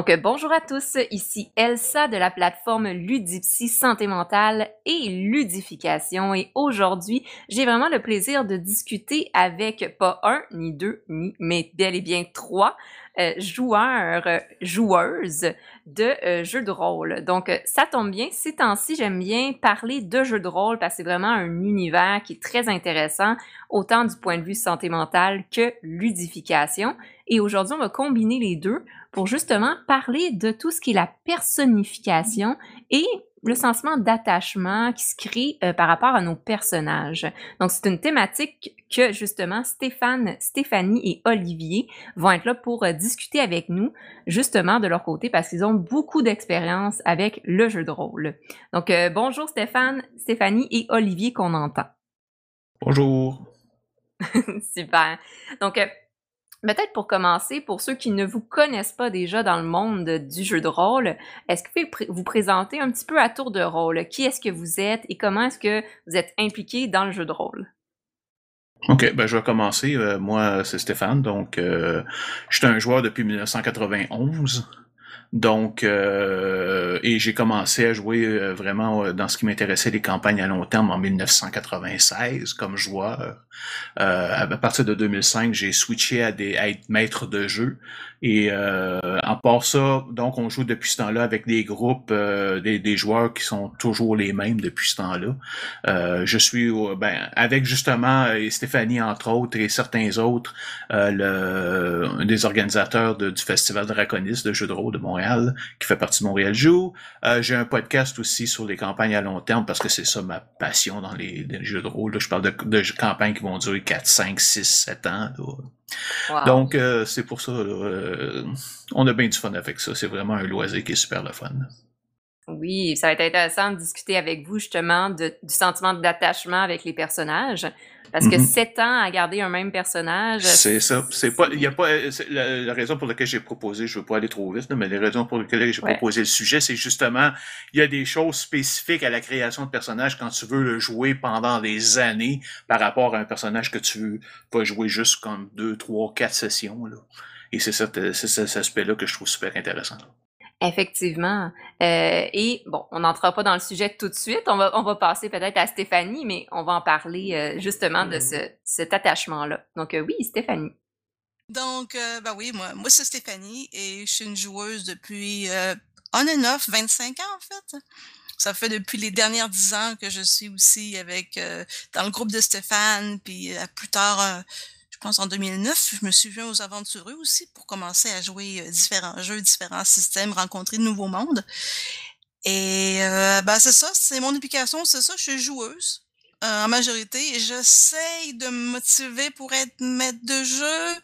Donc, bonjour à tous, ici Elsa de la plateforme Ludipsy Santé mentale et ludification. Et aujourd'hui, j'ai vraiment le plaisir de discuter avec pas un, ni deux, ni, mais bel et bien trois euh, joueurs, euh, joueuses de euh, jeux de rôle. Donc, ça tombe bien. Ces temps-ci, j'aime bien parler de jeux de rôle parce que c'est vraiment un univers qui est très intéressant, autant du point de vue santé mentale que ludification. Et aujourd'hui, on va combiner les deux pour justement parler de tout ce qui est la personnification et le sentiment d'attachement qui se crée euh, par rapport à nos personnages. Donc, c'est une thématique que justement Stéphane, Stéphanie et Olivier vont être là pour euh, discuter avec nous, justement de leur côté, parce qu'ils ont beaucoup d'expérience avec le jeu de rôle. Donc, euh, bonjour Stéphane, Stéphanie et Olivier qu'on entend. Bonjour. Super. Donc, Peut-être pour commencer, pour ceux qui ne vous connaissent pas déjà dans le monde du jeu de rôle, est-ce que vous pouvez vous présenter un petit peu à tour de rôle? Qui est-ce que vous êtes et comment est-ce que vous êtes impliqué dans le jeu de rôle? OK, ben je vais commencer. Euh, moi, c'est Stéphane, donc euh, je suis un joueur depuis 1991. Donc, euh, et j'ai commencé à jouer euh, vraiment euh, dans ce qui m'intéressait, les campagnes à long terme en 1996 comme joueur. à partir de 2005, j'ai switché à, être maître de jeu. Et en part ça, donc on joue depuis ce temps-là avec des groupes, des, des, joueurs qui sont toujours les mêmes depuis ce temps-là. je suis ben, avec justement Stéphanie entre autres et certains autres, le, des organisateurs du Festival Draconis de jeux de rôle de Montréal qui fait partie de Montréal Joue. Euh, j'ai un podcast aussi sur les campagnes à long terme parce que c'est ça ma passion dans les, jeux de rôle. Je parle de, campagnes qui vont durer 4, 5, 6, 7 ans. Donc, euh, c'est pour ça, euh, on a bien du fun avec ça. C'est vraiment un loisir qui est super le fun. Oui, ça va être intéressant de discuter avec vous justement du sentiment d'attachement avec les personnages. Parce que mm-hmm. sept ans à garder un même personnage. C'est ça. C'est pas, il y a pas, la, raison pour laquelle j'ai proposé, je veux pas aller trop vite, mais les raisons pour lesquelles j'ai proposé le sujet, c'est justement, il y a des choses spécifiques à la création de personnages quand tu veux le jouer pendant des années par rapport à un personnage que tu vas jouer juste comme deux, trois, quatre sessions, là. Et c'est cet aspect-là que je trouve super intéressant. Effectivement. Euh, et bon, on n'entrera pas dans le sujet tout de suite. On va, on va passer peut-être à Stéphanie, mais on va en parler euh, justement de ce, cet attachement-là. Donc euh, oui, Stéphanie. Donc, ben oui, moi, moi c'est Stéphanie et je suis une joueuse depuis on and off 25 ans en fait. Ça fait depuis les dernières dix ans que je suis aussi avec dans le groupe de Stéphane, puis plus tard pense en 2009, je me suis joint aux aventureux aussi pour commencer à jouer euh, différents jeux, différents systèmes, rencontrer de nouveaux mondes. Et euh, ben c'est ça, c'est mon application, c'est ça, je suis joueuse euh, en majorité et j'essaye de me motiver pour être maître de jeu.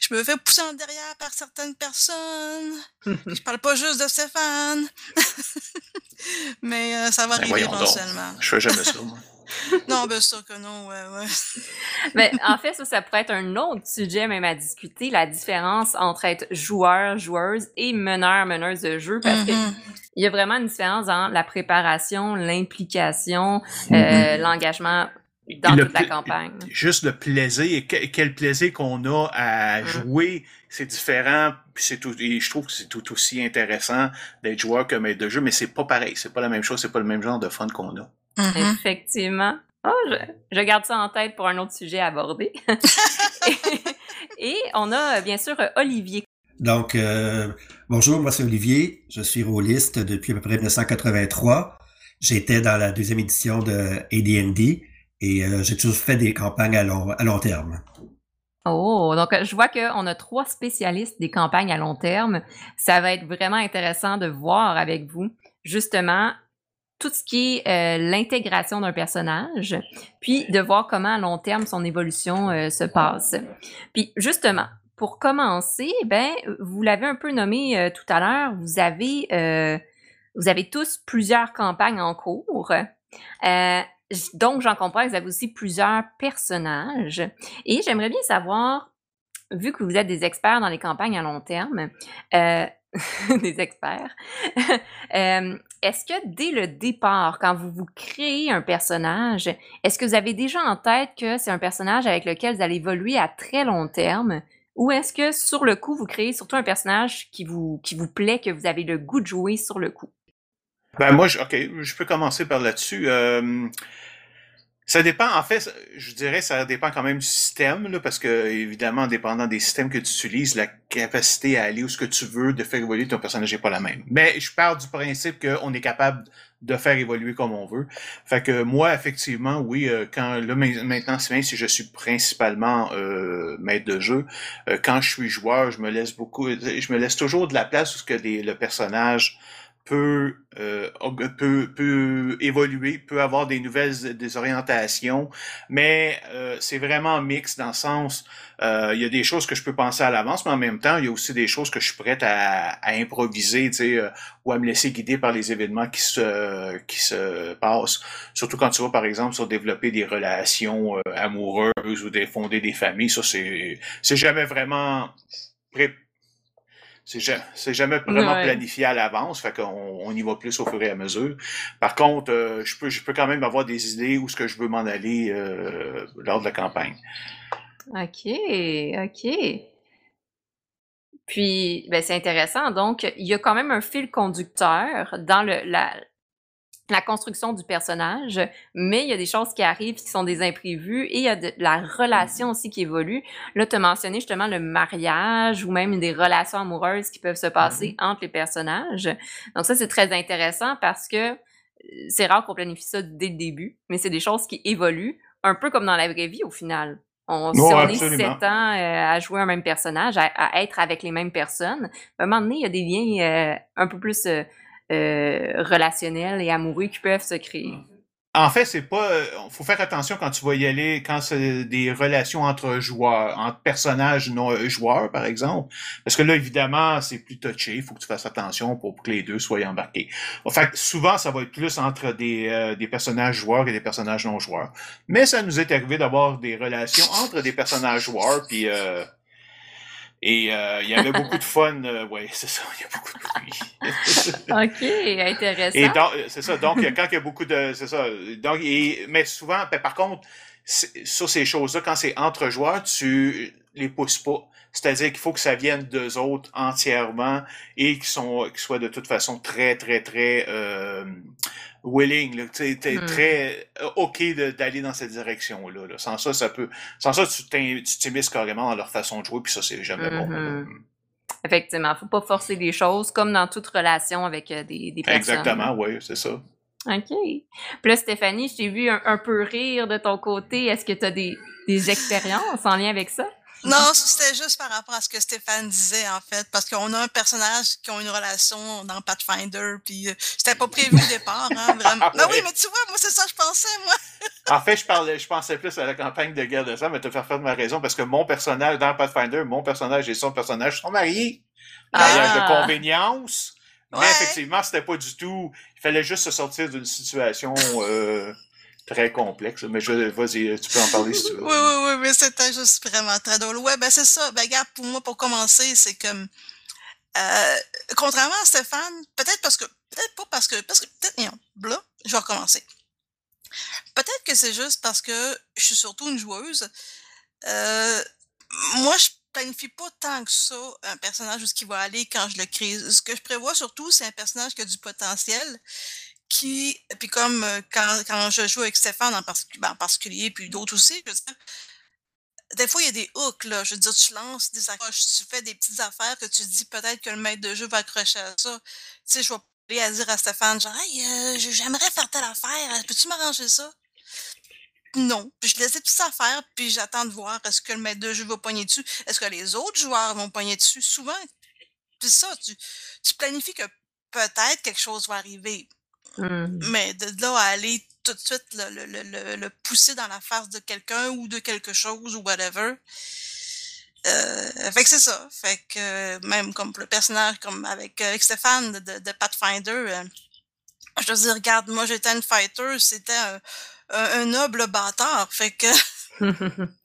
Je me fais pousser en derrière par certaines personnes. je parle pas juste de Stéphane. Mais ça va ben arriver éventuellement. Je fais jamais ça, moi. non, bien sûr que non, ouais, ouais. Mais en fait, ça, ça pourrait être un autre sujet même à discuter, la différence entre être joueur, joueuse et meneur, meneuse de jeu, parce qu'il mm-hmm. y a vraiment une différence dans la préparation, l'implication, euh, mm-hmm. l'engagement dans toute la campagne. Juste le plaisir, quel plaisir qu'on a à mm. jouer, c'est différent, c'est tout, et je trouve que c'est tout aussi intéressant d'être joueur que maître de jeu, mais c'est pas pareil, c'est pas la même chose, c'est pas le même genre de fun qu'on a. Mm-hmm. Effectivement. Oh, je, garde ça en tête pour un autre sujet à aborder. et, on a bien sûr Olivier. Donc, euh, bonjour, moi c'est Olivier. Je suis rôliste depuis à peu près 1983. J'étais dans la deuxième édition de AD&D et euh, j'ai toujours fait des campagnes à long, à long terme. Oh, donc je vois qu'on a trois spécialistes des campagnes à long terme. Ça va être vraiment intéressant de voir avec vous justement tout ce qui est euh, l'intégration d'un personnage, puis de voir comment à long terme son évolution euh, se passe. Puis justement, pour commencer, ben vous l'avez un peu nommé euh, tout à l'heure, vous avez vous avez tous plusieurs campagnes en cours. donc j'en comprends que vous avez aussi plusieurs personnages et j'aimerais bien savoir vu que vous êtes des experts dans les campagnes à long terme, des experts. est-ce que dès le départ, quand vous vous créez un personnage, est-ce que vous avez déjà en tête que c'est un personnage avec lequel vous allez évoluer à très long terme? Ou est-ce que sur le coup, vous créez surtout un personnage qui vous, qui plaît, que vous avez le goût de jouer sur le coup? Ben moi, ok, je peux commencer par là-dessus. Euh, ça dépend, en fait, je dirais, ça dépend quand même du système, là, parce que, évidemment, dépendant des systèmes que tu utilises, la capacité à aller où ce que tu veux de faire évoluer ton personnage n'est pas la même. Mais je pars du principe qu'on est capable de faire évoluer comme on veut. Fait que moi, effectivement, oui, euh, quand là maintenant, même si je suis principalement euh, maître de jeu, euh, quand je suis joueur, je me laisse beaucoup, je me laisse toujours de la place où ce que le personnage peut, euh, peut, peut évoluer, peut avoir des nouvelles des orientations, mais euh, c'est vraiment mix dans le sens, euh, il y a des choses que je peux penser à l'avance, mais en même temps, il y a aussi des choses que je suis prête à, à improviser, tu sais, euh, ou à me laisser guider par les événements qui se qui se passent. Surtout quand tu vas, par exemple, sur développer des relations euh, amoureuses ou des fonder des familles, ça c'est jamais vraiment c'est jamais vraiment planifié à l'avance, fait qu'on on y va plus au fur et à mesure. Par contre, euh, je peux je peux quand même avoir des idées où ce que je veux m'en aller euh, lors de la campagne. OK, OK. Puis, ben, c'est intéressant. Donc, il y a quand même un fil conducteur dans le, la, la construction du personnage, mais il y a des choses qui arrivent qui sont des imprévus et il y a de la relation aussi qui évolue. Là, tu as mentionné justement le mariage ou même des relations amoureuses qui peuvent se passer mm-hmm. entre les personnages. Donc ça, c'est très intéressant parce que euh, c'est rare qu'on planifie ça dès le début, mais c'est des choses qui évoluent, un peu comme dans la vraie vie au final. On, si on est sept ans euh, à jouer un même personnage, à, être avec les mêmes personnes, à un moment donné, il y a des liens euh, un peu plus euh, relationnels et amoureux qui peuvent se créer. En fait, c'est pas. Euh, faut faire attention quand tu vas y aller, quand c'est des relations entre joueurs, entre personnages non euh, joueurs, par exemple. Parce que là, évidemment, c'est plus touché. Il faut que tu fasses attention pour que les deux soient embarqués. En fait, souvent, ça va être plus entre des, des personnages joueurs et des personnages non joueurs. Mais ça nous est arrivé d'avoir des relations entre des personnages joueurs, puis et euh, il y avait beaucoup de fun. Euh, oui, c'est ça, il y a beaucoup de bruit. OK, intéressant. Et donc, c'est ça. Donc, quand il y a beaucoup de. C'est ça. Donc, et, mais souvent, ben, par contre, sur ces choses-là, quand c'est entre joueurs, tu les pousses pas. C'est-à-dire qu'il faut que ça vienne d'eux autres entièrement et qu'ils sont soient de toute façon très, très, très euh, willing, tu es, hmm. très euh, OK d'aller dans cette direction-là. Sans ça, ça peut. Sans ça, tu t'immisces carrément dans leur façon de jouer, puis ça, c'est jamais bon. Mm-hmm. Hmm. Effectivement, faut pas forcer les choses, comme dans toute relation avec euh, des, des personnes. Exactement, oui, c'est ça. OK. Puis là, Stéphanie, je t'ai vu un, peu rire de ton côté. Est-ce que tu as des, des expériences en lien avec ça? Non, c'était juste par rapport à ce que Stéphane disait, en fait, parce qu'on a un personnage qui a une relation dans Pathfinder, puis euh, c'était pas prévu au départ, hein, vraiment. Ah, oui, mais tu vois, moi, c'est ça que je pensais, moi. en fait, je parlais, je pensais plus à la campagne de guerre de sang, mais tu as fait ma raison, parce que mon personnage, dans Pathfinder, mon personnage et son personnage sont mariés. Mariage de ah. convenience. Mais effectivement, c'était pas du tout. Il fallait juste se sortir d'une situation. Euh, très complexe. Mais je, vas-y, tu peux en parler si tu veux. Oui, oui, oui, mais c'était juste vraiment très drôle. Ouais, ben c'est ça. Ben, regarde, pour moi, pour commencer, c'est comme, euh, contrairement à Stéphane, peut-être parce que, peut-être pas parce que, parce que, peut-être, non, là, je vais recommencer. Peut-être que c'est juste parce que je suis surtout une joueuse. Euh, moi, je planifie pas tant que ça un personnage où ce qui va aller quand je le crée. Ce que je prévois surtout, c'est un personnage qui a du potentiel qui, puis comme euh, quand, quand je joue avec Stéphane en, ben, en particulier, puis d'autres aussi, je veux dire, des fois, il y a des hooks, là. Je veux dire, tu lances des accroches, tu fais des petites affaires que tu dis peut-être que le maître de jeu va accrocher à ça. Tu sais, je vais aller à dire à Stéphane, genre, hey, euh, j'aimerais faire telle affaire, peux-tu m'arranger ça? Non. Puis je laisse des petites affaires, puis j'attends de voir est-ce que le maître de jeu va pogner dessus, est-ce que les autres joueurs vont pogner dessus? Souvent, puis ça, tu, tu planifies que peut-être quelque chose va arriver. Mmh. Mais de là à aller tout de suite le, le, le, le pousser dans la face de quelqu'un ou de quelque chose ou whatever. Euh, fait que c'est ça. Fait que même comme le personnage comme avec, avec Stéphane de, de Pathfinder, euh, je veux dire, regarde, moi j'étais une fighter, c'était un, un, noble bâtard. Fait que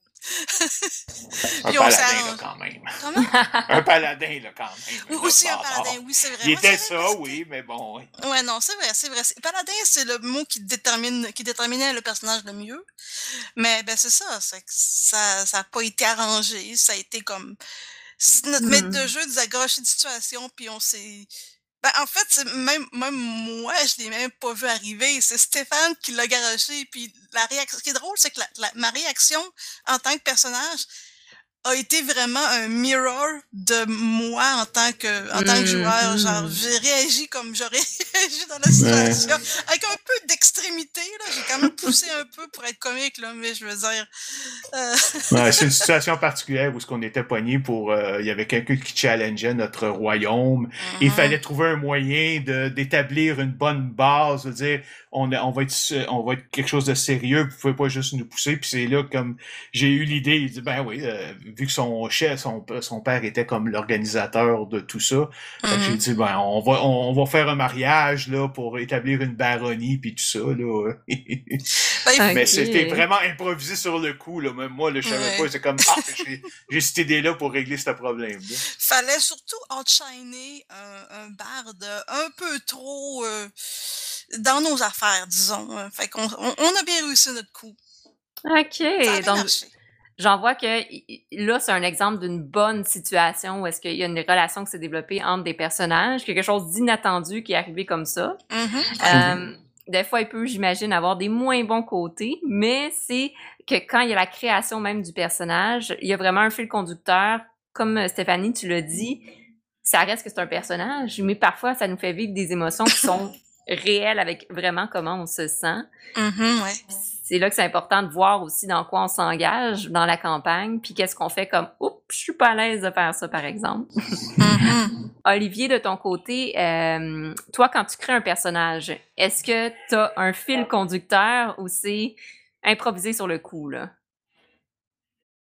un paladin, là, quand même. Comment? un paladin, là, quand même. Oui, aussi un paladin, oui, c'est vrai. Il était ça, oui, mais bon. oui. Ouais, non, c'est vrai, c'est vrai. Paladin, c'est le mot qui détermine, qui déterminait le personnage le mieux. Mais ben c'est ça, c'est que ça, ça a pas été arrangé, ça a été comme notre maître de Mhm. jeu nous a gâché de situation, puis on s'est. Ben en fait, même même moi, je l'ai même pas vu arriver. C'est Stéphane qui l'a garoché, puis la réaction. Ce qui est drôle, c'est que la, la- ma réaction en tant que personnage a été vraiment un mirror de moi en tant que en tant que joueur. Genre, Mhm. j'ai réagi comme j'aurais réagi dans la situation. Avec un peu d'extrémité, là. J'ai quand même poussé un peu pour être comique, là, mais je veux dire. euh, Ouais, c'est une situation particulière où ce qu'on était poigné pour euh, il y avait quelqu'un qui challengeait notre royaume. Il mhm. fallait trouver un moyen de d'établir une bonne base, de dire on on va être on va être quelque chose de sérieux, vous pouvez pas juste nous pousser. Puis c'est là comme j'ai eu l'idée, il dit ben oui, euh, vu que son chef, son, son père était comme l'organisateur de tout ça, que j'ai Mhm. dit ben on va on, on va faire un mariage là pour établir une baronnie puis tout ça là. Ben. Mais c'était vraiment improvisé sur le coup là. Même moi là, je savais Ouais. pas, c'est comme ah j'ai j'ai cette idée là pour régler ce problème. là. fallait surtout outshiner un, un barde un peu trop euh, dans nos affaires, disons. hein. Fait qu'on on, on a bien réussi notre coup. OK. Donc, j'en vois que là, c'est un exemple d'une bonne situation où est-ce qu'il y a une relation qui s'est développée entre des personnages, quelque chose d'inattendu qui est arrivé comme ça. Mhm. Euh, des fois, il peut, j'imagine, avoir des moins bons côtés, mais c'est que quand il y a la création même du personnage, il y a vraiment un fil conducteur. Comme euh, Stéphanie, tu l'as dit, ça reste que c'est un personnage, mais parfois, ça nous fait vivre des émotions qui sont réelles avec vraiment comment on se sent. Mhm, ouais. C'est là que c'est important de voir aussi dans quoi on s'engage dans la campagne, puis qu'est-ce qu'on fait comme « Oups, je suis pas à l'aise de faire ça, par exemple. » Mhm. Olivier, de ton côté, euh, toi, quand tu crées un personnage, est-ce que tu as un fil conducteur ou c'est improvisé sur le coup, là?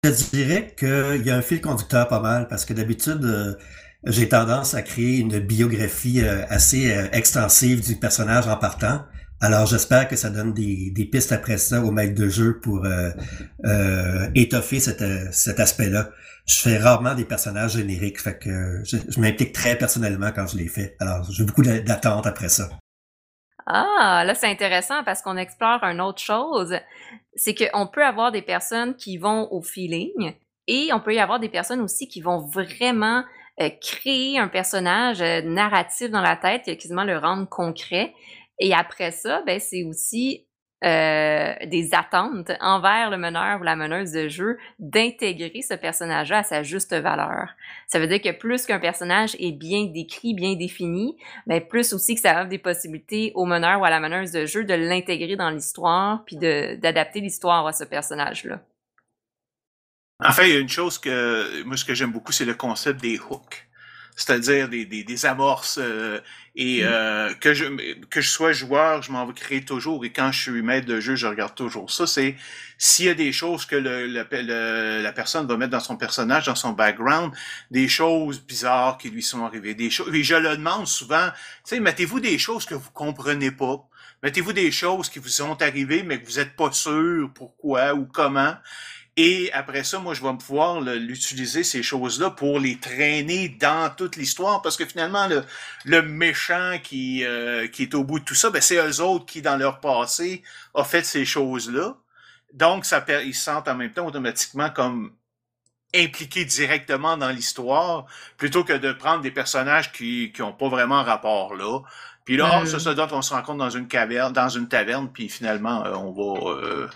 Je dirais qu'il y a un fil conducteur pas mal parce que d'habitude, euh, j'ai tendance à créer une biographie euh, assez euh, extensive du personnage en partant. Alors j'espère que ça donne des, des pistes après ça au maître de jeu pour euh, euh, étoffer cet, euh, cet aspect-là. Je fais rarement des personnages génériques, fait que je, je m'implique très personnellement quand je les fais. Alors j'ai beaucoup d'a- d'attentes après ça. Ah, là, c'est intéressant parce qu'on explore une autre chose. C'est qu'on peut avoir des personnes qui vont au feeling et on peut y avoir des personnes aussi qui vont vraiment euh, créer un personnage euh, narratif dans la tête, et quasiment le rendre concret. Et après ça, ben, c'est aussi euh, des attentes envers le meneur ou la meneuse de jeu d'intégrer ce personnage-là à sa juste valeur. Ça veut dire que plus qu'un personnage est bien décrit, bien défini, mais plus aussi que ça offre des possibilités au meneur ou à la meneuse de jeu de l'intégrer dans l'histoire puis d'adapter l'histoire à ce personnage-là. En fait, il y a une chose que moi ce que j'aime beaucoup, c'est le concept des hooks, c'est-à-dire des, des, des amorces euh, et Mm. euh, que je que je sois joueur, je m'en vais créer toujours et quand je suis maître de jeu, je regarde toujours ça. C'est s'il y a des choses que le, le- le- la personne va mettre dans son personnage, dans son background, des choses bizarres qui lui sont arrivées, des choses. Et je le demande souvent. Tu sais, mettez-vous des choses que vous comprenez pas. Mettez-vous des choses qui vous sont arrivées, mais que vous êtes pas sûr pourquoi ou comment. Et après ça, moi, je vais pouvoir l'utiliser, ces choses-là, pour les traîner dans toute l'histoire, parce que finalement, le, méchant qui, euh, qui est au bout de tout ça, ben, c'est eux autres qui, dans leur passé, ont fait ces choses-là. Donc, ça, ils se sentent en même temps automatiquement comme impliqués directement dans l'histoire, plutôt que de prendre des personnages qui qui ont pas vraiment rapport là. Puis là, Mm. ah, ça, ça donne qu'on se rencontre dans une caverne, dans une taverne, puis finalement, euh, on va, euh,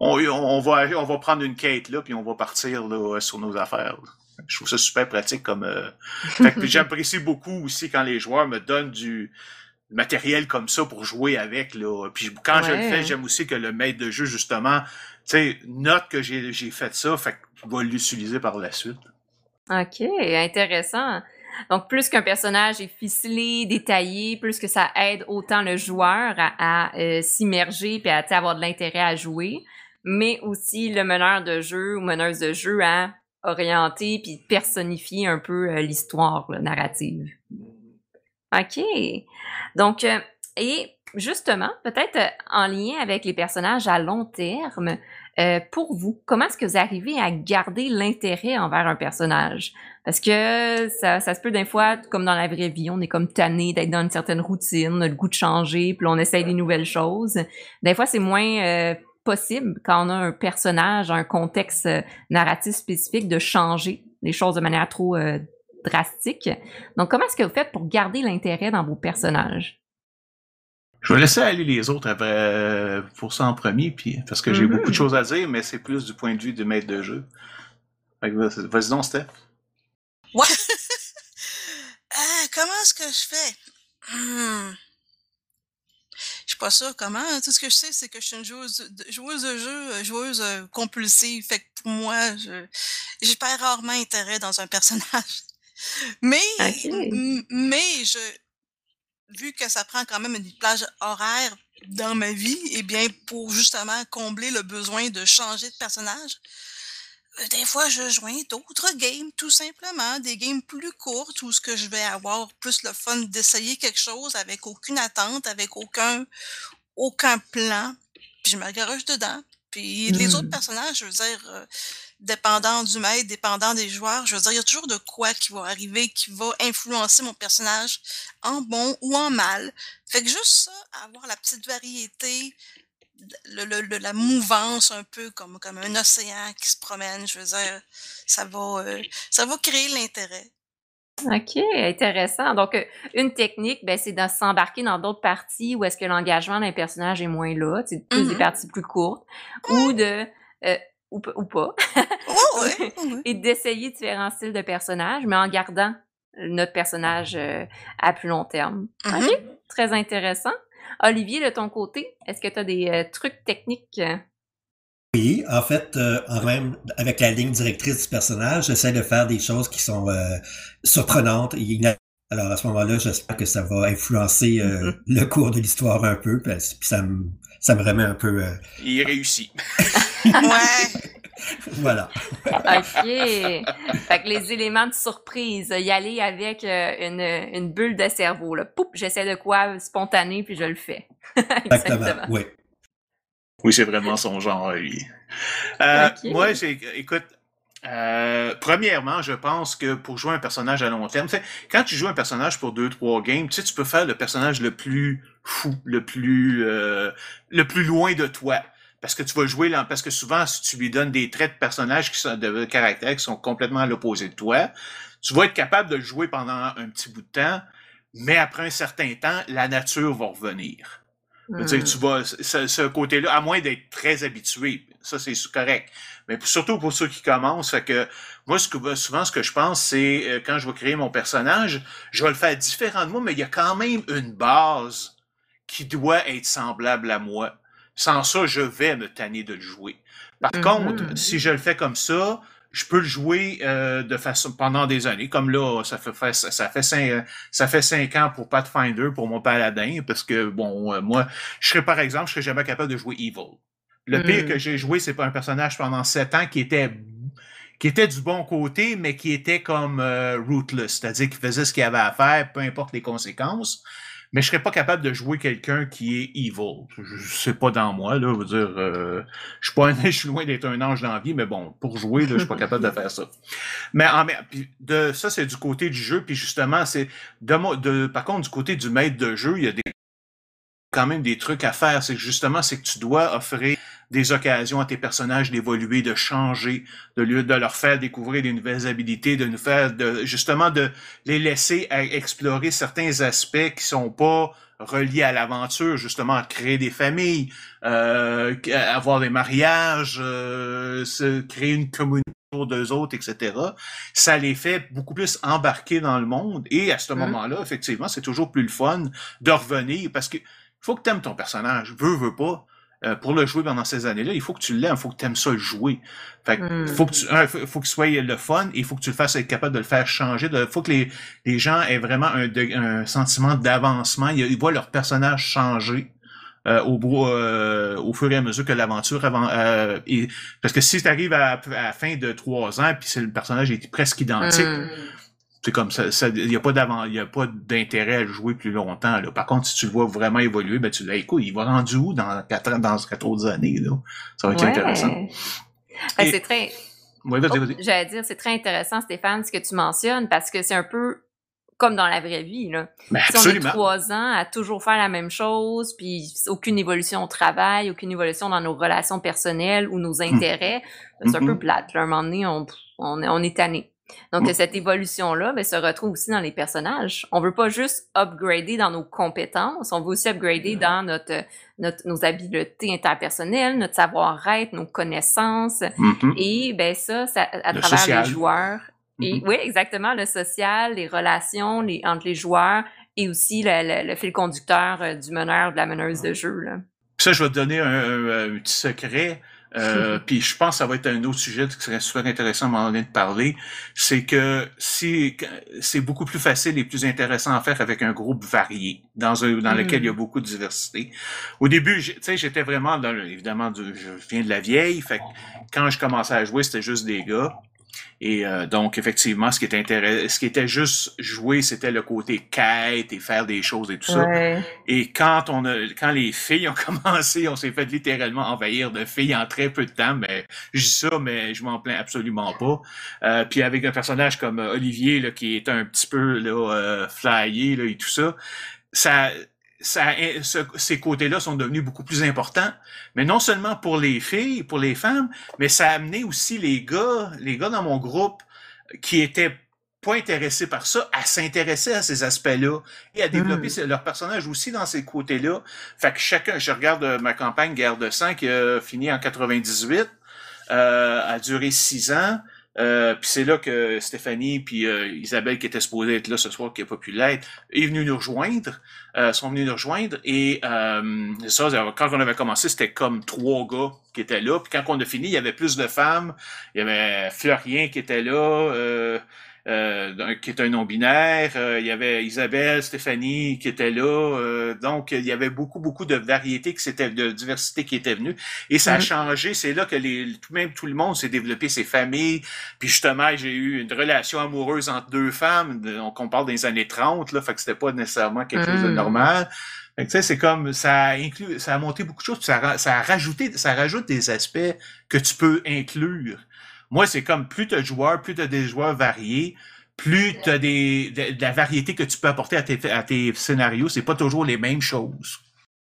on, on va, on va prendre une quête là, puis on va partir là sur nos affaires. là. Je trouve ça super pratique comme. euh, fait que j'apprécie beaucoup aussi quand les joueurs me donnent du matériel comme ça pour jouer avec là. Puis quand je le fais, j'aime aussi que le maître de jeu justement, tu sais, note que j'ai fait ça, fait que vais l'utiliser par la suite. OK, intéressant. Donc, plus qu'un personnage est ficelé, détaillé, plus que ça aide autant le joueur à, euh, s'immerger puis à avoir de l'intérêt à jouer, mais aussi le meneur de jeu ou meneuse de jeu à orienter puis personnifier un peu euh, l'histoire narrative. OK. Donc, euh, et justement, peut-être en lien avec les personnages à long terme, Euh, pour vous, comment est-ce que vous arrivez à garder l'intérêt envers un personnage? Parce que ça, ça se peut des fois, comme dans la vraie vie, on est comme tanné d'être dans une certaine routine, on a le goût de changer, puis on essaye des nouvelles choses. Des fois, c'est moins euh, possible quand on a un personnage, un contexte euh, narratif spécifique de changer les choses de manière trop euh, drastique. Donc, comment est-ce que vous faites pour garder l'intérêt dans vos personnages? Je vais laisser aller les autres après, euh, pour ça en premier, puis parce que j'ai Mhm. beaucoup de choses à dire, mais c'est plus du point de vue du maître de jeu. Fait que vas- Vas-y donc, Steph. Ouais. Ah, comment est-ce que je fais? Hmm. Je suis pas sûre comment. hein. Tout ce que je sais, c'est que je suis une joueuse de, joueuse de jeu, euh, joueuse euh, compulsive. Fait que pour moi, je, j'ai pas rarement intérêt dans un personnage. Mais, mais je, vu que ça prend quand même une plage horaire dans ma vie, et bien pour justement combler le besoin de changer de personnage, euh, des fois je joins d'autres games tout simplement, des games plus courtes où ce que je vais avoir plus le fun d'essayer quelque chose avec aucune attente, avec aucun aucun plan, puis je me garoche dedans. Puis les Hmm. autres personnages, je veux dire, euh, dépendant du maître, dépendant des joueurs, je veux dire, il y a toujours de quoi qui va arriver, qui va influencer mon personnage en bon ou en mal. Fait que juste ça, avoir la petite variété, le, le- le- la mouvance un peu comme, comme un océan qui se promène, je veux dire, ça va, euh, ça va créer l'intérêt. OK, intéressant. Donc, euh, une technique, ben, c'est de s'embarquer dans d'autres parties où est-ce que l'engagement d'un personnage est moins là, c'est des Mhm. parties plus courtes, ou de, euh, ou, pas, Oh, ouais, ouais. et d'essayer différents styles de personnages, mais en gardant notre personnage euh, à plus long terme. OK, très intéressant. Olivier, de ton côté, est-ce que tu as des euh, trucs techniques? euh? Oui, en fait, euh, en même avec la ligne directrice du personnage, j'essaie de faire des choses qui sont euh, surprenantes. et Alors à ce moment-là, j'espère que ça va influencer euh, Mhm. le cours de l'histoire un peu, puis puis ça me ça me remet un peu euh, Il réussit. Ouais. voilà. OK. fait que les éléments de surprise, y aller avec euh, une, une bulle de cerveau. Là. Poup, j'essaie de quoi spontané, puis je le fais. Exactement. Oui. Oui, c'est vraiment son genre, lui. Euh. Moi, j'ai, écoute, euh, premièrement, je pense que pour jouer un personnage à long terme, quand tu joues un personnage pour deux, trois games, tu sais, tu peux faire le personnage le plus fou, le plus, euh, le plus loin de toi. Parce que tu vas jouer là, parce que souvent, si tu lui donnes des traits de personnage qui sont de caractère qui sont complètement à l'opposé de toi, tu vas être capable de le jouer pendant un petit bout de temps, mais après un certain temps, la nature va revenir. Dire, Hmm. tu vas, ce, ce côté-là, à moins d'être très habitué, ça c'est correct. Mais pour- surtout pour ceux qui commencent, fait que moi, ce que, souvent, ce que je pense, c'est euh, quand je vais créer mon personnage, je vais le faire différemment, mais il y a quand même une base qui doit être semblable à moi. Sans ça, je vais me tanner de le jouer. Par Mhm. contre, si je le fais comme ça, je peux le jouer euh, de façon pendant des années. Comme là, ça fait, ça fait cinq, ça fait cinq ans pour Pathfinder pour mon paladin, parce que bon, euh, moi, je serais par exemple, je serais jamais capable de jouer Evil. Le pire Mm. que j'ai joué, c'est pas un personnage pendant sept ans qui était qui était du bon côté, mais qui était comme euh, rootless, c'est-à-dire qu'il faisait ce qu'il avait à faire, peu importe les conséquences. Mais je serais pas capable de jouer quelqu'un qui est evil. Sais pas dans moi, là. Je dire, euh, je suis pas un- je suis loin d'être un ange dans la vie, mais bon, pour jouer, là, je suis pas capable de faire ça. Mais en, de ça, c'est du côté du jeu, puis justement, c'est de, de par contre du côté du maître de jeu, il y a des quand même des trucs à faire. C'est justement, c'est que tu dois offrir des occasions à tes personnages d'évoluer, de changer, de, lieu de leur faire découvrir des nouvelles habilités, de nous faire, de, justement, de les laisser à explorer certains aspects qui sont pas reliés à l'aventure, justement, à créer des familles, euh, avoir des mariages, euh, se créer une communauté autour d'eux autres, etc. Ça les fait beaucoup plus embarquer dans le monde et à ce Mhm. moment-là, effectivement, c'est toujours plus le fun de revenir parce que faut que tu aimes ton personnage, veux, veux pas. Euh, pour le jouer pendant ces années-là, il faut que tu l'aimes, il faut que tu aimes ça le jouer. Fait que, Mm. faut que tu, un, faut, faut qu'il soit le fun et il faut que tu le fasses être capable de le faire changer. Il faut que les, les gens aient vraiment un, de- un sentiment d'avancement. Ils, ils voient leur personnage changer. euh, au, bout, euh, au fur et à mesure que l'aventure avant euh, et- parce que si tu arrives à, à la fin de trois ans puis c'est le personnage est presque identique Hmm. C'est comme ça, il n'y a pas d'avant, y a pas d'intérêt à jouer plus longtemps. Là. Par contre, si tu le vois vraiment évoluer, ben tu dis, écoute, il va rendu où dans quatre ans, dans quatre autres années là? Ça va être intéressant. Ben, c'est très. Oui, vas-y, vas-y. J'allais dire, c'est très intéressant, Stéphane, ce que tu mentionnes, parce que c'est un peu comme dans la vraie vie. Là. Ben, si on est trois ans à toujours faire la même chose, puis aucune évolution au travail, aucune évolution dans nos relations personnelles ou nos hmm. intérêts, ben, c'est un peu mm-hmm. plate. Là. À un moment donné, on, on, on est tanné. Donc, cette évolution-là ben, se retrouve aussi dans les personnages. On veut pas juste upgrader dans nos compétences, on veut aussi upgrader dans notre, notre nos habiletés interpersonnelles, notre savoir-être, nos connaissances. Mm-hmm. Et ben ça, ça à travers les joueurs. Et, mm-hmm. Oui, exactement, le social, les relations les, entre les joueurs et aussi le, le, fil conducteur euh, du meneur, de la meneuse de jeu. Là. Ça, je vais te donner un petit secret. Euh, puis je pense que ça va être un autre sujet qui serait super intéressant à un moment donné de parler. C'est que si c'est beaucoup plus facile et plus intéressant à faire avec un groupe varié, dans un dans lequel il y a mm. beaucoup de diversité. Au début, tu sais, j'étais vraiment dans évidemment je viens de la vieille, fait que quand je commençais à jouer, c'était juste des gars. Et euh, donc, effectivement, ce qui était intéressant, ce qui était juste jouer, c'était le côté quête et faire des choses et tout ça. Et quand on a, quand les filles ont commencé, on s'est fait littéralement envahir de filles en très peu de temps. Mais je dis ça, mais je m'en plains absolument pas. Euh, puis avec un personnage comme Olivier, là, qui est un petit peu là, euh, flyé là, et tout ça, ça ça, ces côtés-là sont devenus beaucoup plus importants, mais non seulement pour les filles, pour les femmes, mais ça a amené aussi les gars, les gars dans mon groupe qui étaient pas intéressés par ça, à s'intéresser à ces aspects-là et à développer hmm. leur personnage aussi dans ces côtés-là. Fait que chacun, je regarde euh, ma campagne Guerre de sang qui a fini en 98, euh, a duré six ans. Euh, puis c'est là que Stéphanie puis euh, Isabelle qui étaient supposées être là ce soir qui n'a pas pu l'être est venue nous rejoindre euh, sont venus nous rejoindre et euh, ça quand on avait commencé c'était comme trois gars qui étaient là. Puis quand on a fini il y avait plus de femmes il y avait Fleurien qui était là euh, qui est un non-binaire. Euh, il y avait Isabelle, Stéphanie qui était là. Euh, donc, il y avait beaucoup, beaucoup de variété, que c'était de diversité qui était venue. Et ça a mm-hmm. changé. C'est là que les, tout, même tout le monde s'est développé, ses familles. Puis justement, j'ai eu une relation amoureuse entre deux femmes. Donc, on parle des années 30, là, fait que c'était pas nécessairement quelque chose de mm. normal. tu sais, c'est comme ça a inclus, ça a monté beaucoup de choses, ça ça a rajouté, ça rajoute des aspects que tu peux inclure. Moi, c'est comme plus tu as de joueurs, plus tu as des joueurs variés, plus tu as des, de, la variété que tu peux apporter à tes, à tes scénarios. C'est pas toujours les mêmes choses.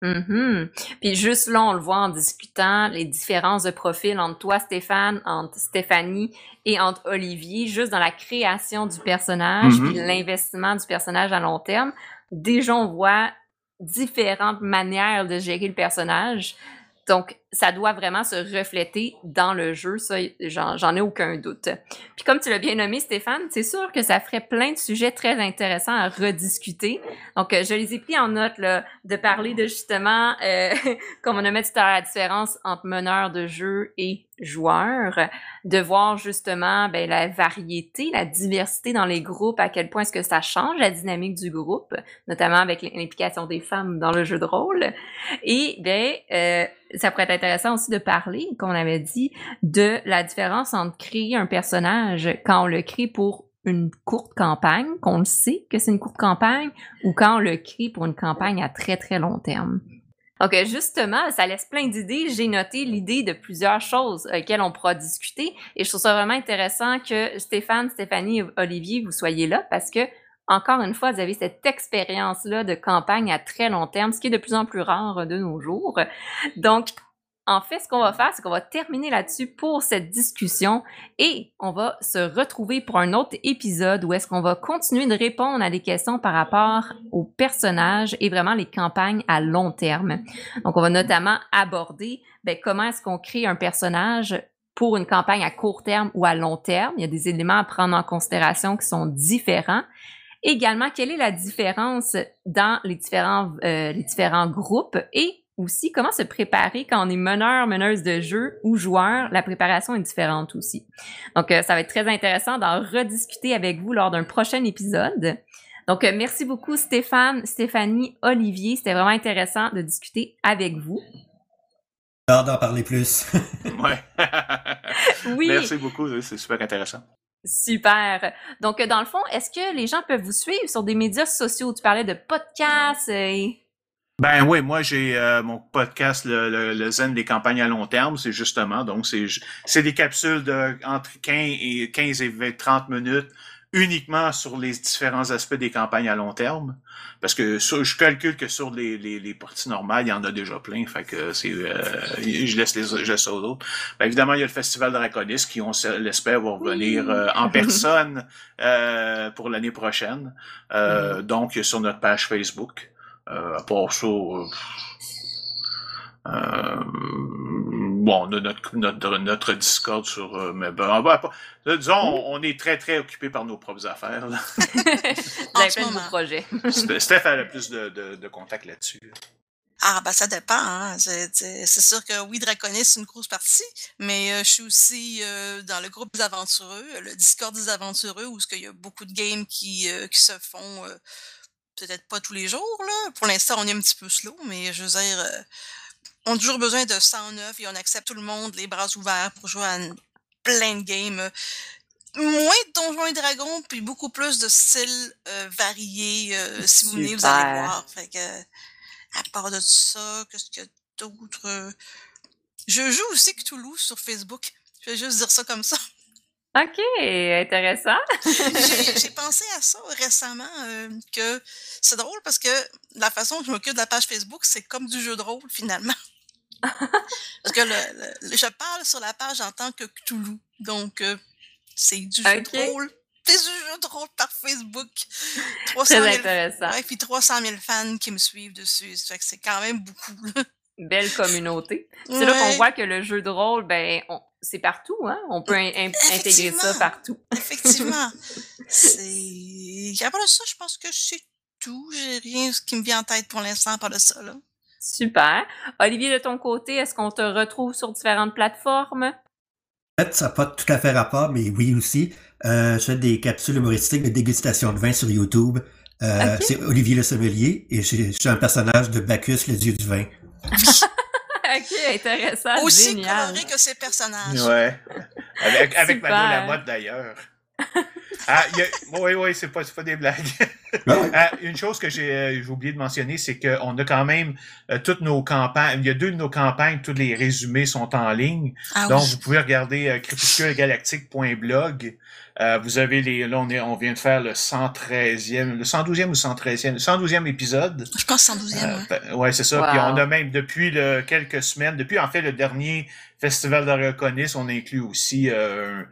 Mm Puis juste là, on le voit en discutant les différences de profil entre toi, Stéphane, entre Stéphanie et entre Olivier, juste dans la création du personnage, mm puis l'investissement du personnage à long terme. Déjà, on voit différentes manières de gérer le personnage. Donc, ça doit vraiment se refléter dans le jeu, ça, j'en ai aucun doute. Puis comme tu l'as bien nommé, Stéphane, c'est sûr que ça ferait plein de sujets très intéressants à rediscuter. Donc, euh, je les ai pris en note là, de parler de justement, euh, comme on a mis tout à la différence entre meneur de jeu et joueurs, de voir justement ben, la variété, la diversité dans les groupes, à quel point est-ce que ça change la dynamique du groupe, notamment avec l'implication des femmes dans le jeu de rôle. Et ben, euh, ça pourrait être intéressant aussi de parler, comme on avait dit, de la différence entre créer un personnage quand on le crée pour une courte campagne, qu'on le sait que c'est une courte campagne, ou quand on le crée pour une campagne à très très long terme. Donc, justement, ça laisse plein d'idées. J'ai noté l'idée de plusieurs choses auxquelles on pourra discuter. Et je trouve ça vraiment intéressant que Stéphane, Stéphanie Olivier, vous soyez là parce que, encore une fois, vous avez cette expérience-là de campagne à très long terme, ce qui est de plus en plus rare de nos jours. Donc, en fait, ce qu'on va faire, c'est qu'on va terminer là-dessus pour cette discussion et on va se retrouver pour un autre épisode où est-ce qu'on va continuer de répondre à des questions par rapport aux personnages et vraiment les campagnes à long terme. Donc, on va notamment aborder ben, comment est-ce qu'on crée un personnage pour une campagne à court terme ou à long terme. Il y a des éléments à prendre en considération qui sont différents. Également, quelle est la différence dans les différents, euh, les différents groupes et aussi comment se préparer quand on est meneur, meneuse de jeu ou joueur? La préparation est différente aussi. Donc, euh, ça va être très intéressant d'en rediscuter avec vous lors d'un prochain épisode. Donc, euh, merci beaucoup Stéphane, Stéphanie, Olivier. C'était vraiment intéressant de discuter avec vous. d'en parler plus. oui. Merci beaucoup, c'est super intéressant. Super. Donc, dans le fond, est-ce que les gens peuvent vous suivre sur des médias sociaux? Tu parlais de podcasts et... Ben oui, moi j'ai euh, mon podcast le, le, le, Zen des campagnes à long terme, c'est justement donc c'est c'est des capsules de entre 15 et 15 et 20, 30 minutes uniquement sur les différents aspects des campagnes à long terme parce que sur, je calcule que sur les, les, les, parties normales, il y en a déjà plein, fait que c'est euh, je laisse les je laisse ça aux autres. Ben, évidemment, il y a le festival de Draconis qui on l'espère va revenir euh, en personne euh, pour l'année prochaine. Euh, mm. Donc sur notre page Facebook. Euh, à part ça, euh, euh, bon, on a notre, notre, notre Discord sur. Euh, mais ben, ben, ben, disons, on, on, est très, très occupé par nos propres affaires. Là. Avez plein de projets. Steph a le plus de, de, de contact là-dessus. Ah, ben ça dépend. Hein. C'est sûr que oui, Draconis, c'est une grosse partie, mais euh, je suis aussi euh, dans le groupe des aventureux, le Discord des aventureux, où il y a beaucoup de games qui, euh, qui se font peut-être pas tous les jours, là. Pour l'instant, on est un petit peu slow, mais je veux dire, euh, on a toujours besoin de 109 et on accepte tout le monde, les bras ouverts pour jouer à plein de games. Moins de Donjons et Dragons, puis beaucoup plus de styles euh, variés. Euh, si vous venez, vous allez voir. Fait que, à part de ça, qu'est-ce qu'il y a d'autre? Je joue aussi Cthulhu sur Facebook. Je vais juste dire ça comme ça. OK, intéressant. J'ai pensé à ça récemment, euh, que c'est drôle parce que la façon que je m'occupe de la page Facebook, c'est comme du jeu de rôle finalement. parce que le, le, je parle sur la page en tant que Cthulhu. Donc, euh, c'est du jeu de rôle. C'est du jeu de rôle par Facebook. 300 000, intéressant. Ouais, puis 300 000 fans qui me suivent dessus. Ça fait que c'est quand même beaucoup. Belle communauté. C'est ouais. là qu'on voit que le jeu de rôle, ben, on, c'est partout, hein? On peut in intégrer ça partout. Effectivement. C'est. Après ça, je pense que c'est tout. J'ai rien qui me vient en tête pour l'instant par de ça, là. Super. Olivier, de ton côté, est-ce qu'on te retrouve sur différentes plateformes? En fait, ça n'a pas tout à fait rapport, mais oui aussi. Euh, je fais des capsules humoristiques de dégustation de vin sur YouTube. Euh, okay. C'est Olivier Le Sommelier et je suis un personnage de Bacchus, le dieu du vin. ok, intéressant. Aussi génial. coloré que ses personnages. Ouais. Avec, avec Mado Lamotte d'ailleurs. ah, y a... oui, oui, c'est pas, pas des blagues. ah, une chose que j'ai euh, oublié de mentionner, c'est qu'on a quand même euh, toutes nos campagnes. Il y a deux de nos campagnes, tous les résumés sont en ligne. Ah, donc, oui. vous pouvez regarder euh, crépusculegalactique.blog. Euh, vous avez les. Là, on, est, on vient de faire le 113e, le 112e ou 113e, le 112e épisode. Je pense 112e. Euh, ouais, ouais c'est ça. Wow. Puis on a même depuis le, quelques semaines, depuis en fait le dernier festival de Reconnaisse, on inclut aussi euh,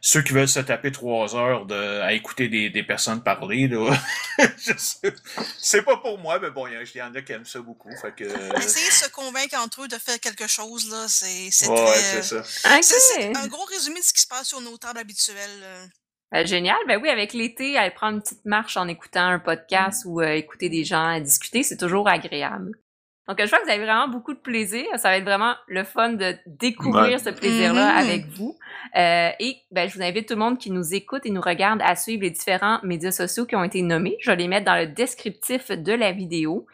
ceux qui veulent se taper trois heures de, à écouter des, des personnes parler, là. c'est pas pour moi, mais bon, il y, en a qui aiment ça beaucoup. Fait que... Essayer de se convaincre entre eux de faire quelque chose, là, c'est ouais, très... c'est ça. Okay. C'est un gros résumé de ce qui se passe sur nos tables habituelles. Ben, génial. Ben oui, avec l'été, aller prendre une petite marche en écoutant un podcast mm. ou euh, écouter des gens discuter, c'est toujours agréable. Donc, je crois que vous avez vraiment beaucoup de plaisir. Ça va être vraiment le fun de découvrir ouais. ce plaisir-là mmh. avec vous. Euh, et ben, je vous invite tout le monde qui nous écoute et nous regarde à suivre les différents médias sociaux qui ont été nommés. Je vais les mettre dans le descriptif de la vidéo.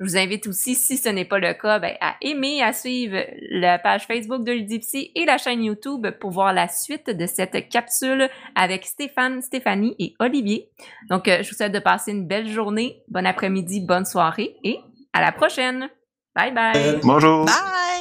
Je vous invite aussi, si ce n'est pas le cas, ben, à aimer, à suivre la page Facebook de Ludipsy et la chaîne YouTube pour voir la suite de cette capsule avec Stéphane, Stéphanie et Olivier. Donc, je vous souhaite de passer une belle journée, bon après-midi, bonne soirée et à la prochaine! Bye bye. Bonjour. Bye.